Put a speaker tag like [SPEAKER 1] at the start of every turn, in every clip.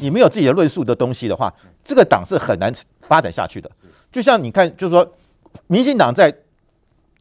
[SPEAKER 1] 你没有自己的论述的东西的话，这个党是很难发展下去的。就像你看，就是说，民进党在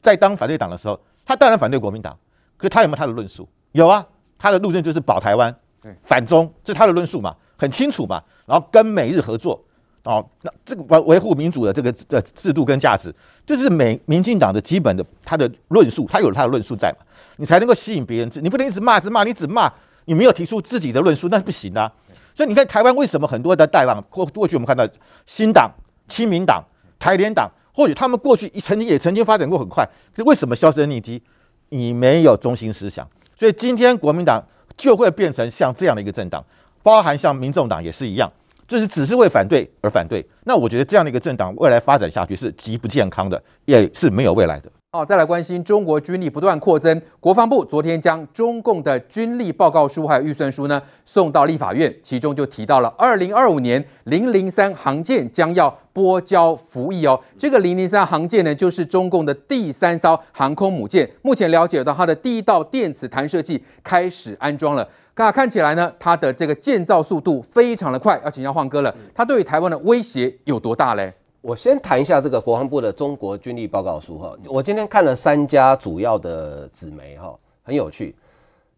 [SPEAKER 1] 在当反对党的时候，他当然反对国民党，可是他有没有他的论述？有啊，他的路线就是保台湾、反中，这是他的论述嘛，很清楚嘛。然后跟美日合作，哦，那这个维维护民主的这个的制度跟价值，就是美民进党的基本的他的论述，他有他的论述在嘛，你才能够吸引别人。你不能一直骂，一直骂，你只骂，你没有提出自己的论述，那是不行啊。所以你看台湾为什么很多的带浪过过去我们看到新党、亲民党、台联党，或许他们过去一曾经也曾经发展过很快，可是为什么销声匿迹？你没有中心思想，所以今天国民党就会变成像这样的一个政党，包含像民众党也是一样。就是只是为反对而反对，那我觉得这样的一个政党未来发展下去是极不健康的，也是没有未来的。
[SPEAKER 2] 好，再来关心中国军力不断扩增，国防部昨天将中共的军力报告书还有预算书呢送到立法院，其中就提到了二零二五年零零三航舰将要拨交服役哦。这个零零三航舰呢，就是中共的第三艘航空母舰，目前了解到它的第一道电磁弹射器开始安装了。那看起来呢，它的这个建造速度非常的快，要请教晃哥了。它对于台湾的威胁有多大嘞？
[SPEAKER 3] 我先谈一下这个国防部的中国军力报告书哈。我今天看了三家主要的纸媒哈，很有趣。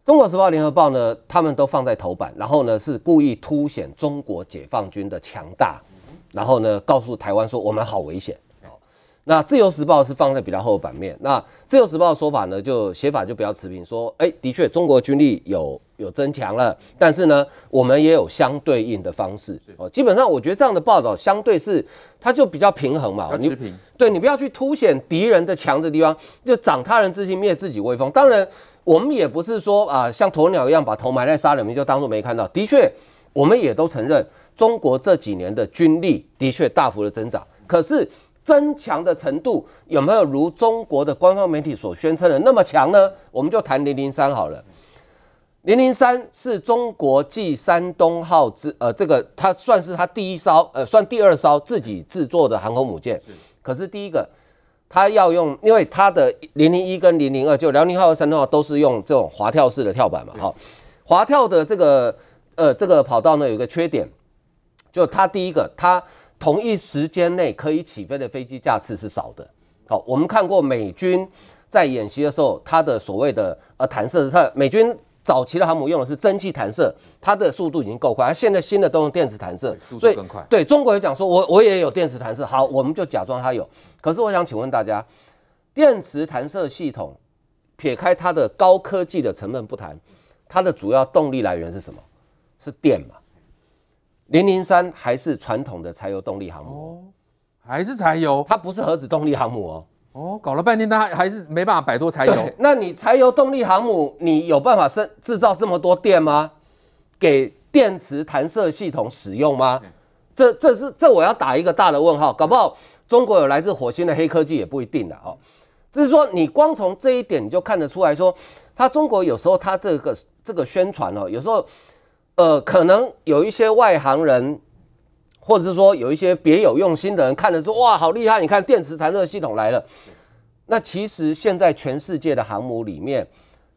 [SPEAKER 3] 中国时报、联合报呢，他们都放在头版，然后呢是故意凸显中国解放军的强大，然后呢告诉台湾说我们好危险。那自由时报是放在比较后的版面。那自由时报的说法呢，就写法就比较持平，说，哎，的确中国军力有有增强了，但是呢，我们也有相对应的方式。哦，基本上我觉得这样的报道相对是它就比较平衡嘛。
[SPEAKER 2] 持平。
[SPEAKER 3] 你对你不要去凸显敌人的强的地方，就长他人志气，灭自己威风。当然，我们也不是说啊，像鸵鸟一样把头埋在沙里面就当做没看到。的确，我们也都承认中国这几年的军力的确大幅的增长，可是。增强的程度有没有如中国的官方媒体所宣称的那么强呢？我们就谈零零三好了。零零三是中国继山东号之呃，这个它算是它第一艘呃，算第二艘自己制作的航空母舰。可是第一个，它要用，因为它的零零一跟零零二，就辽宁号和山东号都是用这种滑跳式的跳板嘛。好，滑跳的这个呃这个跑道呢，有个缺点，就它第一个它。同一时间内可以起飞的飞机架次是少的。好，我们看过美军在演习的时候，它的所谓的呃弹射，它美军早期的航母用的是蒸汽弹射，它的速度已经够快。它现在新的都用电磁弹射，
[SPEAKER 2] 速度更快。
[SPEAKER 3] 对中国也讲说，我我也有电磁弹射，好，我们就假装它有。可是我想请问大家，电磁弹射系统撇开它的高科技的成分不谈，它的主要动力来源是什么？是电嘛？零零三还是传统的柴油动力航母哦，
[SPEAKER 2] 还是柴油，
[SPEAKER 3] 它不是核子动力航母哦。
[SPEAKER 2] 哦，搞了半天它还是没办法摆脱柴油。
[SPEAKER 3] 那你柴油动力航母，你有办法生制造这么多电吗？给电池弹射系统使用吗？这这是这我要打一个大的问号，搞不好中国有来自火星的黑科技也不一定的哦。就是说，你光从这一点你就看得出来说，它中国有时候它这个这个宣传哦，有时候。呃，可能有一些外行人，或者是说有一些别有用心的人，看的说哇，好厉害！你看电磁弹射系统来了。那其实现在全世界的航母里面，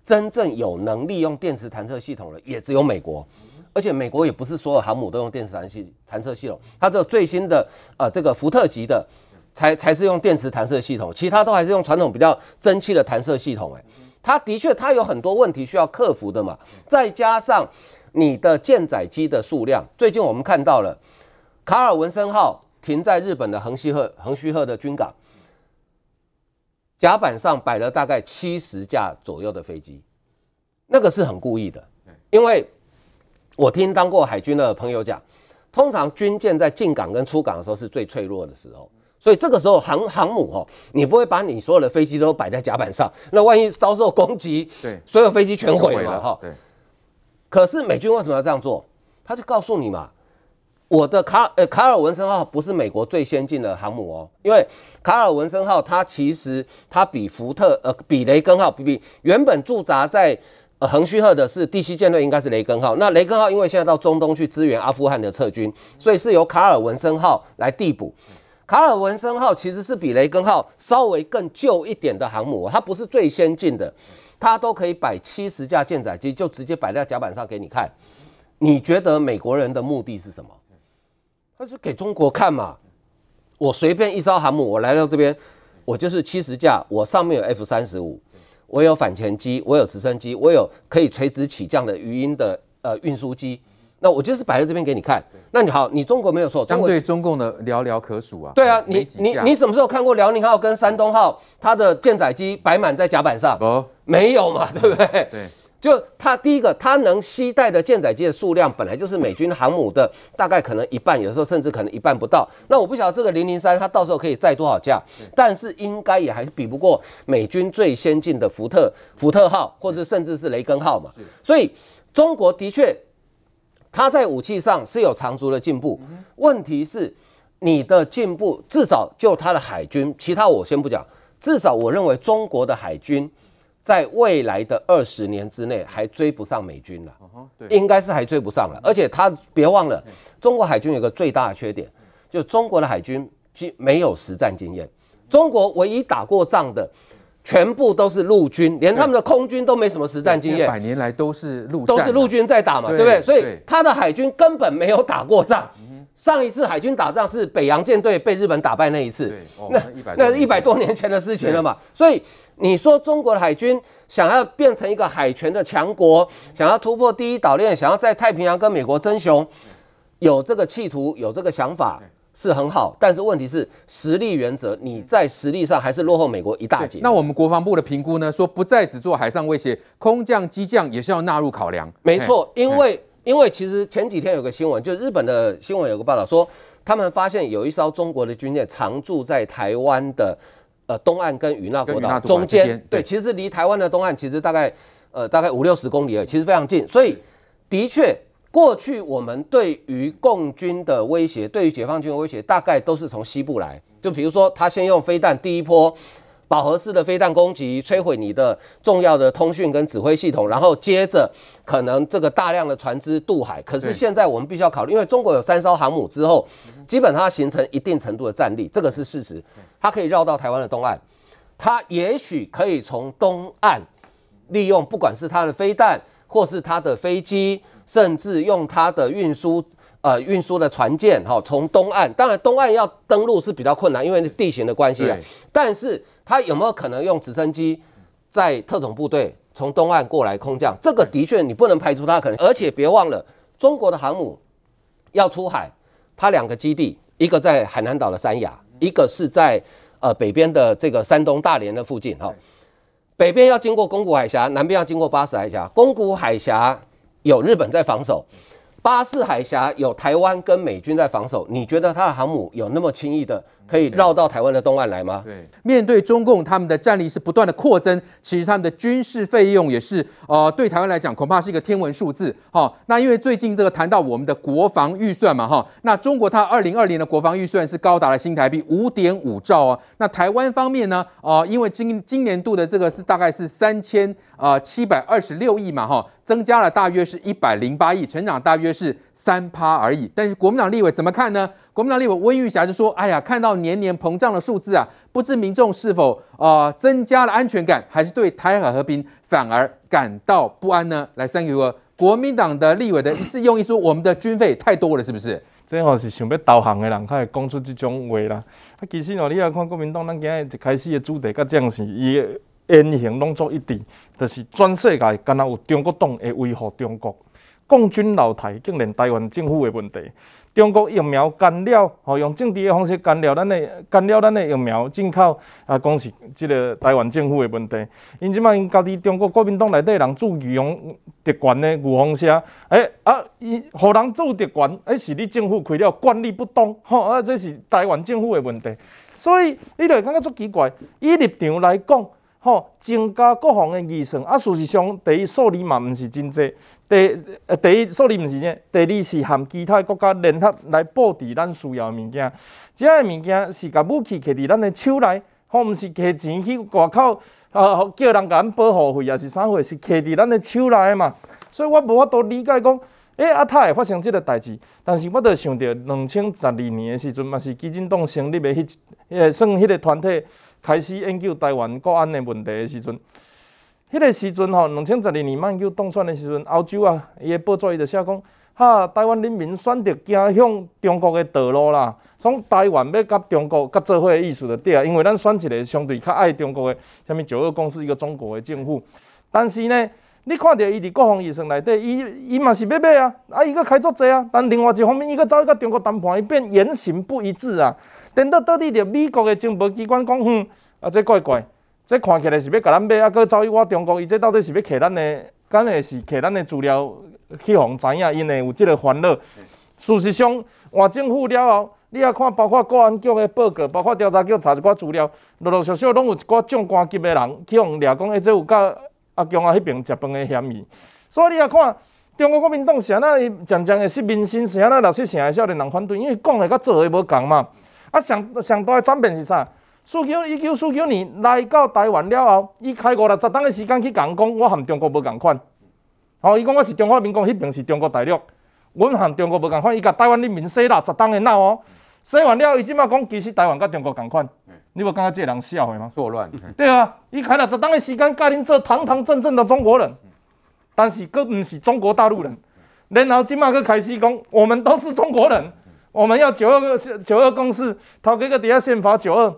[SPEAKER 3] 真正有能力用电磁弹射系统的，也只有美国。而且美国也不是所有航母都用电磁弹系弹射系统，它这个最新的呃这个福特级的才才是用电磁弹射系统，其他都还是用传统比较蒸汽的弹射系统。哎，它的确它有很多问题需要克服的嘛，再加上。你的舰载机的数量，最近我们看到了卡尔文森号停在日本的横须贺横须贺的军港，甲板上摆了大概七十架左右的飞机，那个是很故意的，因为我听当过海军的朋友讲，通常军舰在进港跟出港的时候是最脆弱的时候，所以这个时候航航母哦，你不会把你所有的飞机都摆在甲板上，那万一遭受攻击，对，所有飞机全毁了哈，对。可是美军为什么要这样做？他就告诉你嘛，我的卡呃卡尔文森号不是美国最先进的航母哦，因为卡尔文森号它其实它比福特呃比雷根号比比原本驻扎在呃横须贺的是第七舰队应该是雷根号，那雷根号因为现在到中东去支援阿富汗的撤军，所以是由卡尔文森号来递补。卡尔文森号其实是比雷根号稍微更旧一点的航母，它不是最先进的。他都可以摆七十架舰载机，就直接摆在甲板上给你看。你觉得美国人的目的是什么？他是给中国看嘛。我随便一艘航母，我来到这边，我就是七十架，我上面有 F 三十五，我有反潜机，我有直升机，我有可以垂直起降的鱼鹰的呃运输机。那我就是摆在这边给你看。那你好，你中国没有错，
[SPEAKER 2] 相对中共的寥寥可数啊。
[SPEAKER 3] 对啊，你你你什么时候看过辽宁号跟山东号它的舰载机摆满在甲板上？
[SPEAKER 2] 哦，
[SPEAKER 3] 没有嘛，对不对？
[SPEAKER 2] 对。
[SPEAKER 3] 就它第一个，它能携带的舰载机的数量本来就是美军航母的大概可能一半，有时候甚至可能一半不到。那我不晓得这个零零三它到时候可以载多少架，但是应该也还是比不过美军最先进的福特福特号，或者甚至是雷根号嘛。所以中国的确，它在武器上是有长足的进步。问题是你的进步至少就它的海军，其他我先不讲，至少我认为中国的海军。在未来的二十年之内，还追不上美军了，应该是还追不上了。而且他别忘了，中国海军有个最大的缺点，就中国的海军没有实战经验。中国唯一打过仗的，全部都是陆军，连他们的空军都没什么实战经验。
[SPEAKER 2] 百年来都是陆
[SPEAKER 3] 都是陆军在打嘛，对不对？所以他的海军根本没有打过仗。上一次海军打仗是北洋舰队被日本打败那一次，那那是一百多年前的事情了嘛，所以。你说中国的海军想要变成一个海权的强国，想要突破第一岛链，想要在太平洋跟美国争雄，有这个企图，有这个想法是很好，但是问题是实力原则，你在实力上还是落后美国一大截。
[SPEAKER 2] 那我们国防部的评估呢？说不再只做海上威胁，空降、机降也是要纳入考量。
[SPEAKER 3] 没错，因为因为其实前几天有个新闻，就日本的新闻有个报道说，他们发现有一艘中国的军舰常驻在台湾的。呃，东岸跟与那国岛中间，对，其实离台湾的东岸其实大概呃大概五六十公里而已，其实非常近。所以的确，过去我们对于共军的威胁，对于解放军的威胁，大概都是从西部来。就比如说，他先用飞弹第一波饱和式的飞弹攻击，摧毁你的重要的通讯跟指挥系统，然后接着可能这个大量的船只渡海。可是现在我们必须要考虑，因为中国有三艘航母之后，基本上形成一定程度的战力，这个是事实。它可以绕到台湾的东岸，它也许可以从东岸利用，不管是它的飞弹，或是它的飞机，甚至用它的运输呃运输的船舰，哈，从东岸，当然东岸要登陆是比较困难，因为地形的关系啊。但是它有没有可能用直升机在特种部队从东岸过来空降？这个的确你不能排除它可能。而且别忘了，中国的航母要出海，它两个基地，一个在海南岛的三亚。一个是在呃北边的这个山东大连的附近哈，北边要经过宫古海峡，南边要经过巴士海峡。宫古海峡有日本在防守。巴士海峡有台湾跟美军在防守，你觉得他的航母有那么轻易的可以绕到台湾的东岸来吗？
[SPEAKER 2] 对，面对中共他们的战力是不断的扩增，其实他们的军事费用也是呃对台湾来讲恐怕是一个天文数字。哈，那因为最近这个谈到我们的国防预算嘛，哈，那中国它二零二零的国防预算是高达了新台币五点五兆啊。那台湾方面呢，呃，因为今今年度的这个是大概是三千。呃，七百二十六亿嘛，哈，增加了大约是一百零八亿，成长大约是三趴而已。但是国民党立委怎么看呢？国民党立委温玉霞就说：“哎呀，看到年年膨胀的数字啊，不知民众是否呃增加了安全感，还是对台海和平反而感到不安呢？”来，三个国民党的立委的一次用意说：“我们的军费太多了，是不是？”
[SPEAKER 4] 这好是想要投降的人，才会讲出这种话啦。啊，其实哦，你来看国民党，咱今日一开始的主题，甲正是伊。言行拢做一致，就是全世界敢若有中国党会维护中国，共军老台竟然台湾政府的问题，中国疫苗干扰，吼用政治的方式干扰咱的干扰咱的疫苗进口，啊，讲是即个台湾政府的问题。因即摆因家己中国国民党内底人主义用特权的牛风车，诶啊，伊互人做特权，诶是你政府开了管理不当，吼啊，这是台湾政府的问题。所以你就会感觉足奇怪，以立场来讲。吼，增加国防的预算，啊，事实上，第一数字嘛，毋是真济。第呃，第一数字毋是呢，第二是含其他国家联合来布置咱需要的物件。这样的物件是甲武器摕伫咱的手内，吼，毋是摕钱去外口，啊，叫人甲咱保护费，也是啥货，是摕伫咱的手内嘛。所以我无法度理解讲，诶、欸，啊，他会发生即个代志。但是我着想着，两千十二年的时阵，嘛是基金党成立的迄，诶，算迄个团体。开始研究台湾国安的问题的时阵，迄个时阵吼，两千十二年马英九当选的时阵，欧洲啊，伊个报纸伊就写讲，哈，台湾人民选择走向中国的道路啦。从台湾要甲中国甲做伙的意思就对啊，因为咱选一个相对较爱中国的，什么九二共识一个中国的政府。但是呢，你看到伊伫国防预算内底，伊伊嘛是要买啊，啊伊阁开足济啊。但另外一方面，伊阁走去甲中国谈判，伊变言行不一致啊。等到倒伫着美国的情报机关讲，哼、啊这怪怪，这看起来是要甲咱买，啊阁走去我中国，伊这到底是要摕咱的，敢会是摕咱的资料去互知影，因会有这个烦恼。事实上，换政府了后。你啊看，包括公安局的报告，包括调查局查一寡资料，陆陆续续拢有一寡将官级的人去互掠讲，诶，这有甲阿强啊迄边食饭的嫌疑。所以你啊看，中国国民党是安那渐渐的失民心，是安那六七成的少年人反对，因为讲的甲做的无共嘛。啊，上上大的转变是啥？四九一九四九年来到台湾了后，伊开五六十档的时间去讲讲，我含中国无共款。吼，伊讲我是中华民国，迄边是中国大陆，阮含中国无共款，伊甲台湾人民洗六十档的脑哦。洗完了，伊即马讲，其实台湾甲中国共款，你无感觉这个人笑话吗？
[SPEAKER 2] 作乱，
[SPEAKER 4] 对啊，伊开了十档的时间，甲恁做堂堂正正的中国人，但是佫毋是中国大陆人，然后即马佫开始讲，我们都是中国人，我们要九二个九二共识，头家佫伫遐宪法九二。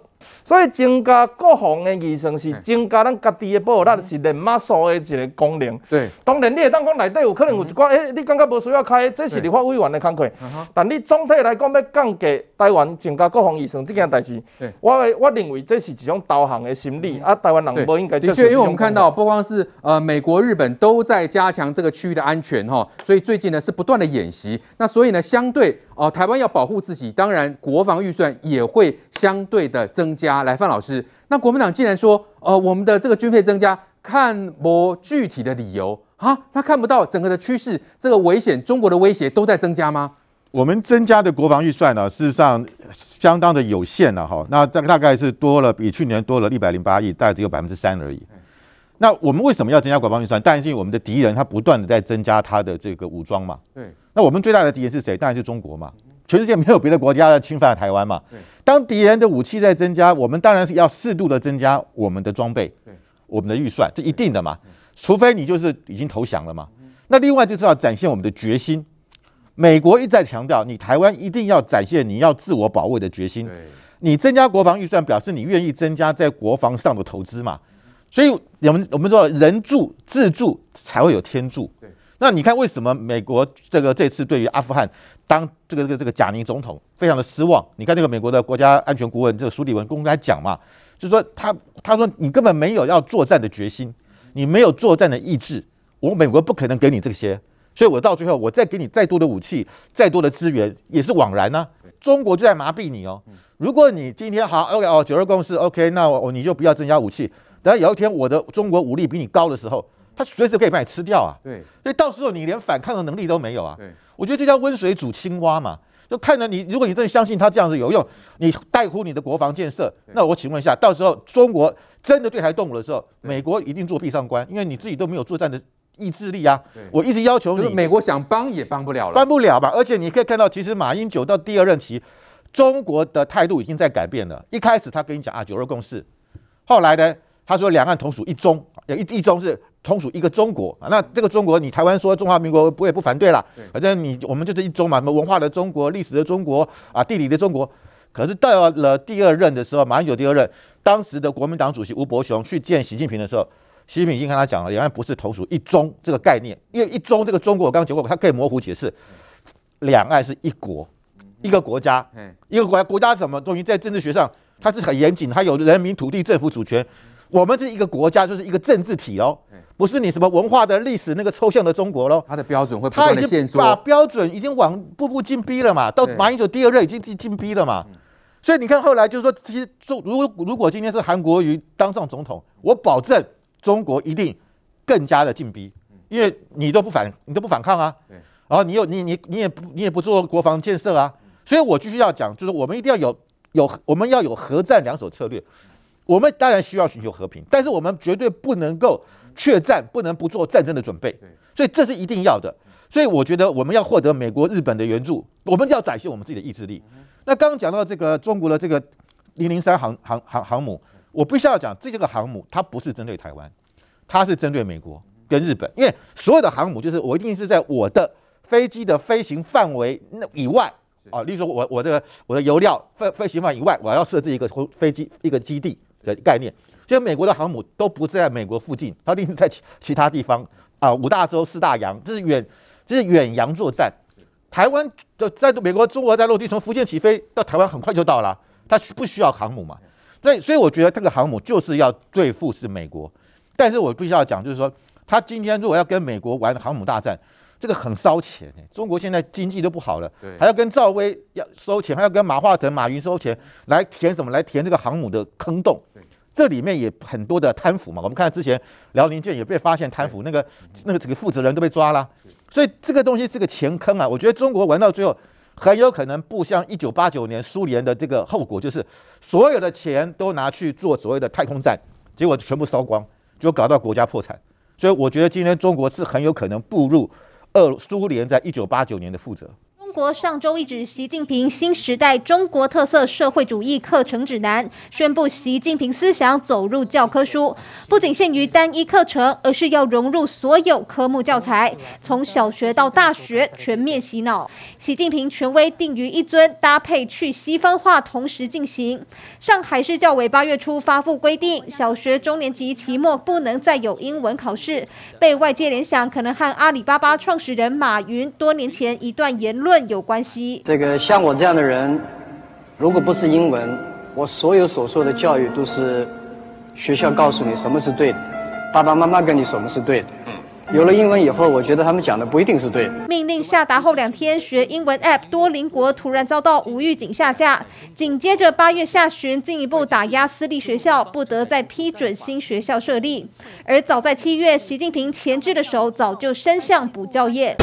[SPEAKER 4] 所以增加国防的预算是增加咱家己的保护，咱是连马数的一个功能。
[SPEAKER 2] 对，
[SPEAKER 4] 当然你会当讲内底有可能有一寡，诶、欸，你感觉无需要开，这是立法委员的工作。但你总体来讲要降低台湾增加国防预算这件代志，我我认为这是一种导航的心理。啊，台湾人不应该。
[SPEAKER 2] 的确，因为我们看到不光是呃美国、日本都在加强这个区域的安全哈，所以最近呢是不断的演习。那所以呢，相对哦、呃，台湾要保护自己，当然国防预算也会相对的增加。来，范老师，那国民党既然说，呃，我们的这个军费增加，看不具体的理由啊，他看不到整个的趋势，这个危险，中国的威胁都在增加吗？
[SPEAKER 1] 我们增加的国防预算呢，事实上相当的有限了哈。那这个大概是多了，比去年多了一百零八亿，大概只有百分之三而已。那我们为什么要增加国防预算？当然是因为我们的敌人他不断的在增加他的这个武装嘛。对。那我们最大的敌人是谁？当然是中国嘛。全世界没有别的国家在侵犯台湾嘛？当敌人的武器在增加，我们当然是要适度的增加我们的装备，我们的预算，这一定的嘛。除非你就是已经投降了嘛。那另外就是要展现我们的决心。美国一再强调，你台湾一定要展现你要自我保卫的决心。你增加国防预算，表示你愿意增加在国防上的投资嘛。所以我们我们说人助自助才会有天助。那你看为什么美国这个这次对于阿富汗？当这个这个这个贾宁总统非常的失望，你看那个美国的国家安全顾问这个苏利文公开讲嘛，就是说他他说你根本没有要作战的决心，你没有作战的意志，我美国不可能给你这些，所以我到最后我再给你再多的武器，再多的资源也是枉然呢、中国就在麻痹你哦，如果你今天好 OK 哦九二共识 OK，那我你就不要增加武器，等有一天我的中国武力比你高的时候，他随时可以把你吃掉啊。对，所以到时候你连反抗的能力都没有啊。对。我觉得这叫温水煮青蛙嘛，就看着你，如果你真的相信他这样子有用，你带乎你的国防建设，那我请问一下，到时候中国真的对台动武的时候，美国一定做壁上观，因为你自己都没有作战的意志力啊。我一直要求你，
[SPEAKER 2] 美国想帮也帮不了了，
[SPEAKER 1] 帮不了吧？而且你可以看到，其实马英九到第二任期，中国的态度已经在改变了。一开始他跟你讲啊九二共识，后来呢，他说两岸同属一中，一一中是。同属一个中国啊，那这个中国，你台湾说中华民国，我也不反对啦。反正你我们就是一中嘛，什么文化的中国、历史的中国啊、地理的中国。可是到了第二任的时候，马英九第二任，当时的国民党主席吴伯雄去见习近平的时候，习近平已经跟他讲了，两岸不是同属一中这个概念，因为一中这个中国，我刚刚讲过，它可以模糊解释，两岸是一国，一个国家，一个国家，国家什么东西？在政治学上，它是很严谨，它有人民、土地、政府主权。我们是一个国家，就是一个政治体喽，不是你什么文化的历史那个抽象的中国喽。
[SPEAKER 2] 它的标准会不断的限缩，
[SPEAKER 1] 把标准已经往步步进逼了嘛。到马英九第二任已经进进逼了嘛。所以你看后来就是说，其实中如果如果今天是韩国瑜当上总统，我保证中国一定更加的进逼，因为你都不反你都不反抗啊，然后你又你你你也不你也不做国防建设啊，所以我继续要讲，就是我们一定要有有我们要有核战两手策略。我们当然需要寻求和平，但是我们绝对不能够怯战，不能不做战争的准备，所以这是一定要的。所以我觉得我们要获得美国、日本的援助，我们就要展现我们自己的意志力。那刚刚讲到这个中国的这个零零三航航航航母，我必须要讲，这个航母它不是针对台湾，它是针对美国跟日本，因为所有的航母就是我一定是在我的飞机的飞行范围那以外啊，例如说我我的我的油料飞飞行范围以外，我要设置一个飞机一个基地的概念。就美国的航母都不在美国附近，它一定在其其他地方啊，五大洲四大洋，这是远这是远洋作战。台湾就在美国，中国在落地，从福建起飞到台湾很快就到了，它需不需要航母嘛？所以所以我觉得这个航母就是要对付是美国，但是我必须要讲，就是说，他今天如果要跟美国玩航母大战，这个很烧钱。中国现在经济都不好了，还要跟赵薇要收钱，还要跟马化腾、马云收钱来填什么？来填这个航母的坑洞。这里面也很多的贪腐嘛，我们看之前辽宁舰也被发现贪腐，那个那个这个负责人都被抓了，所以这个东西是个钱坑啊。我觉得中国玩到最后很有可能步向一九八九年苏联的这个后果，就是所有的钱都拿去做所谓的太空战，结果全部烧光，就搞到国家破产。所以我觉得今天中国是很有可能步入俄苏联在一九八九年的负责。
[SPEAKER 5] 中国上周一纸习近平新时代中国特色社会主义课程指南宣布，习近平思想走入教科书，不仅限于单一课程，而是要融入所有科目教材，从小学到大学全面洗脑。习近平权威定于一尊，搭配去西方化同时进行。上海市教委八月初发布规定，小学中年级期末不能再有英文考试，被外界联想可能和阿里巴巴创始人马云多年前一段言论。有关系。
[SPEAKER 6] 这个像我这样的人，如果不是英文，我所有所说的教育都是学校告诉你什么是对的，爸爸妈妈跟你什么是对的。有了英文以后，我觉得他们讲的不一定是对的。
[SPEAKER 5] 命令下达后两天，学英文 App 多邻国突然遭到无预警下架，紧接着八月下旬进一步打压私立学校，不得再批准新学校设立。而早在七月，习近平前置的手早就伸向补教业。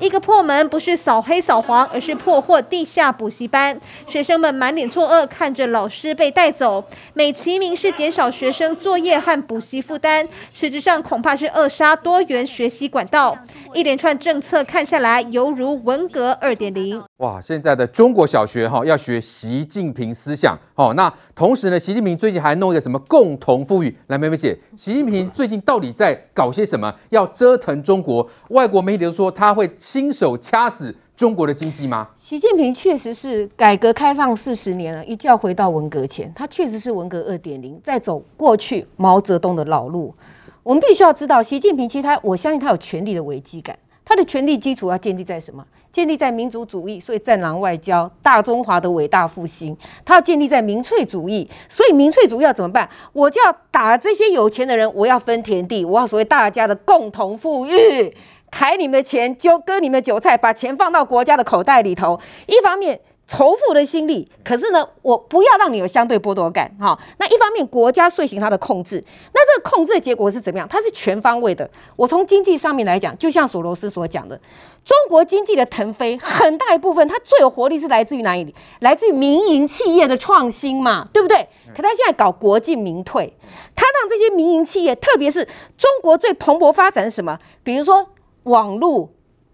[SPEAKER 5] 一个破门不是扫黑扫黄，而是破获地下补习班。学生们满脸错愕，看着老师被带走，美其名是减少学生作业和补习负担，实质上恐怕是扼杀多元学习管道。一连串政策看下来，犹如文革二点零。
[SPEAKER 2] 哇，现在的中国小学哈要学习近平思想，好，那同时呢，习近平最近还弄一个什么共同富裕？来，妹妹姐，习近平最近到底在搞些什么？要折腾中国？外国媒体比如说他会亲手掐死中国的经济吗？
[SPEAKER 7] 习近平确实是改革开放四十年了，一觉回到文革前，他确实是文革二点零，在走过去毛泽东的老路。我们必须要知道，习近平其实他，我相信他有权力的危机感。他的权力基础要建立在什么？建立在民族主义，所以战狼外交、大中华的伟大复兴。他要建立在民粹主义，所以民粹主义要怎么办？我就要打这些有钱的人，我要分田地，我要所谓大家的共同富裕，揩你们的钱，就割你们的韭菜，把钱放到国家的口袋里头。一方面。仇富的心理，可是呢，我不要让你有相对剥夺感，哈。那一方面，国家遂行它的控制，那这个控制的结果是怎么样？它是全方位的。我从经济上面来讲，就像索罗斯所讲的，中国经济的腾飞，很大一部分它最有活力是来自于哪里？来自于民营企业的创新嘛，对不对？可他现在搞国进民退，他让这些民营企业，特别是中国最蓬勃发展是什么？比如说网络。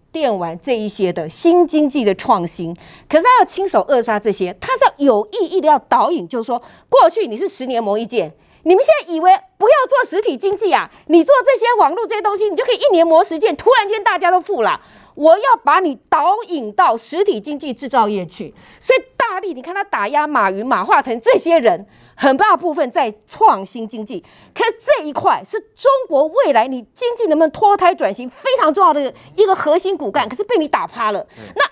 [SPEAKER 7] 电玩这一些的新经济的创新，可是他要亲手扼杀这些，他是要有意义的要导引，就是说，过去你是十年磨一剑，你们现在以为不要做实体经济啊，你做这些网络这些东西，你就可以一年磨十剑，突然间大家都富了。我要把你导引到实体经济制造业去，所以大力，你看他打压马云、马化腾这些人。很大部分在创新经济，可是这一块是中国未来你经济能不能脱胎转型非常重要的一个核心骨干，可是被你打趴了。那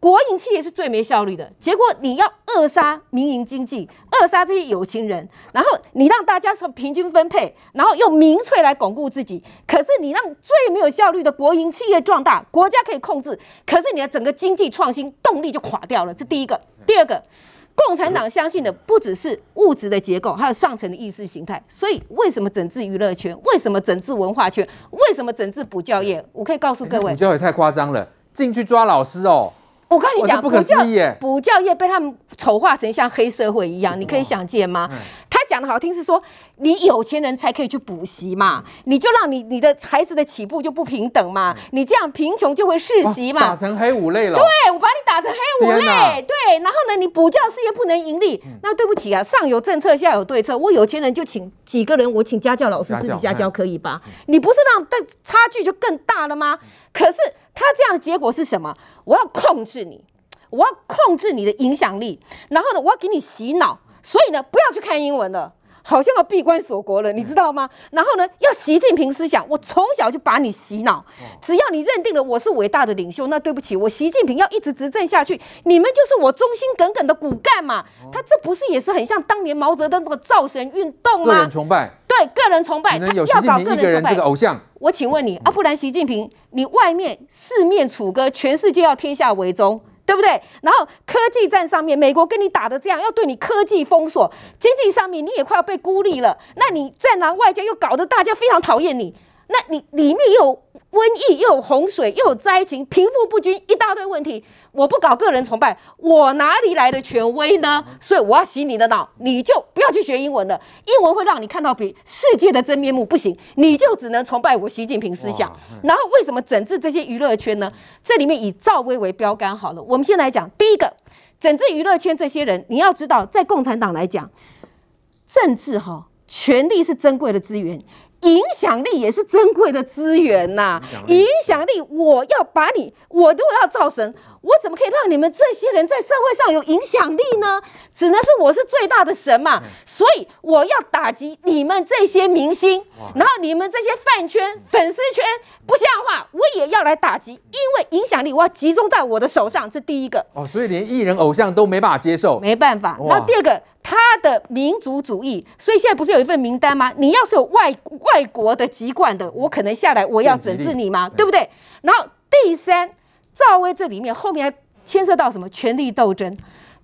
[SPEAKER 7] 国营企业是最没效率的，结果你要扼杀民营经济，扼杀这些有钱人，然后你让大家从平均分配，然后用民粹来巩固自己，可是你让最没有效率的国营企业壮大，国家可以控制，可是你的整个经济创新动力就垮掉了。这第一个，第二个。共产党相信的不只是物质的结构，还有上层的意识形态。所以，为什么整治娱乐圈？为什么整治文化圈？为什么整治补教业？我可以告诉各位，
[SPEAKER 2] 补教也太夸张了，进去抓老师哦！
[SPEAKER 7] 我跟你讲，
[SPEAKER 2] 不可思议！
[SPEAKER 7] 补教业被他们丑化成像黑社会一样，你可以想见吗？他讲的好听是说，你有钱人才可以去补习嘛，你就让你你的孩子的起步就不平等嘛，你这样贫穷就会世袭嘛，
[SPEAKER 2] 打成黑五类了。
[SPEAKER 7] 对，我把你打成黑五类，对，然后呢，你补教事业不能盈利，那对不起啊，上有政策，下有对策，我有钱人就请几个人，我请家教老师私底下教可以吧？你不是让的差距就更大了吗？可是他这样的结果是什么？我要控制你。我要控制你的影响力，然后呢，我要给你洗脑，所以呢，不要去看英文了，好像要闭关锁国了，你知道吗？然后呢，要习近平思想，我从小就把你洗脑，只要你认定了我是伟大的领袖，那对不起，我习近平要一直执政下去，你们就是我忠心耿耿的骨干嘛。他这不是也是很像当年毛泽东那个造神运动吗？
[SPEAKER 2] 个人崇拜，
[SPEAKER 7] 对，个人崇拜，他要搞个人崇拜。
[SPEAKER 2] 这个偶像，
[SPEAKER 7] 我请问你啊，不然习近平，你外面四面楚歌，全世界要天下为中。对不对？然后科技战上面，美国跟你打的这样，要对你科技封锁；经济上面，你也快要被孤立了。那你战狼外交又搞得大家非常讨厌你。那你里面又有瘟疫，又有洪水，又有灾情，贫富不均，一大堆问题。我不搞个人崇拜，我哪里来的权威呢？所以我要洗你的脑，你就不要去学英文了。英文会让你看到比世界的真面目，不行，你就只能崇拜我习近平思想。然后为什么整治这些娱乐圈呢？这里面以赵薇为标杆好了。我们先来讲第一个，整治娱乐圈这些人，你要知道，在共产党来讲，政治哈，权力是珍贵的资源。影响力也是珍贵的资源呐、啊，影响力，我要把你，我都要造神，我怎么可以让你们这些人在社会上有影响力呢？只能是我是最大的神嘛，所以我要打击你们这些明星，然后你们这些饭圈、粉丝圈不像话，我也要来打击，因为影响力我要集中在我的手上，这第一个。
[SPEAKER 2] 哦，所以连艺人偶像都没办法接受，
[SPEAKER 7] 没办法。那第二个。他的民族主义，所以现在不是有一份名单吗？你要是有外外国的籍贯的，我可能下来我要整治你嘛，对不对？然后第三，赵薇这里面后面还牵涉到什么权力斗争？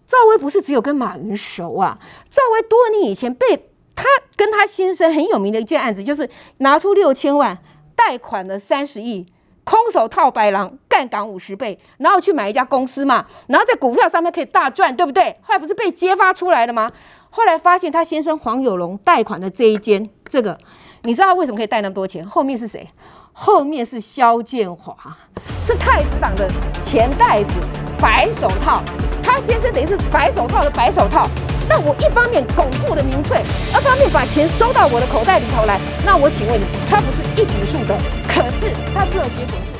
[SPEAKER 7] 赵薇不是只有跟马云熟啊，赵薇多年以前被他跟他先生很有名的一件案子，就是拿出六千万贷款了三十亿。空手套白狼，干港五十倍，然后去买一家公司嘛，然后在股票上面可以大赚，对不对？后来不是被揭发出来了吗？后来发现他先生黄有龙贷款的这一间，这个你知道为什么可以贷那么多钱？后面是谁？后面是肖建华，是太子党的钱袋子，白手套。他先生等于是白手套的白手套。那我一方面巩固了民粹，二方面把钱收到我的口袋里头来。那我请问你，他不是一举数得？可是他最后结果是。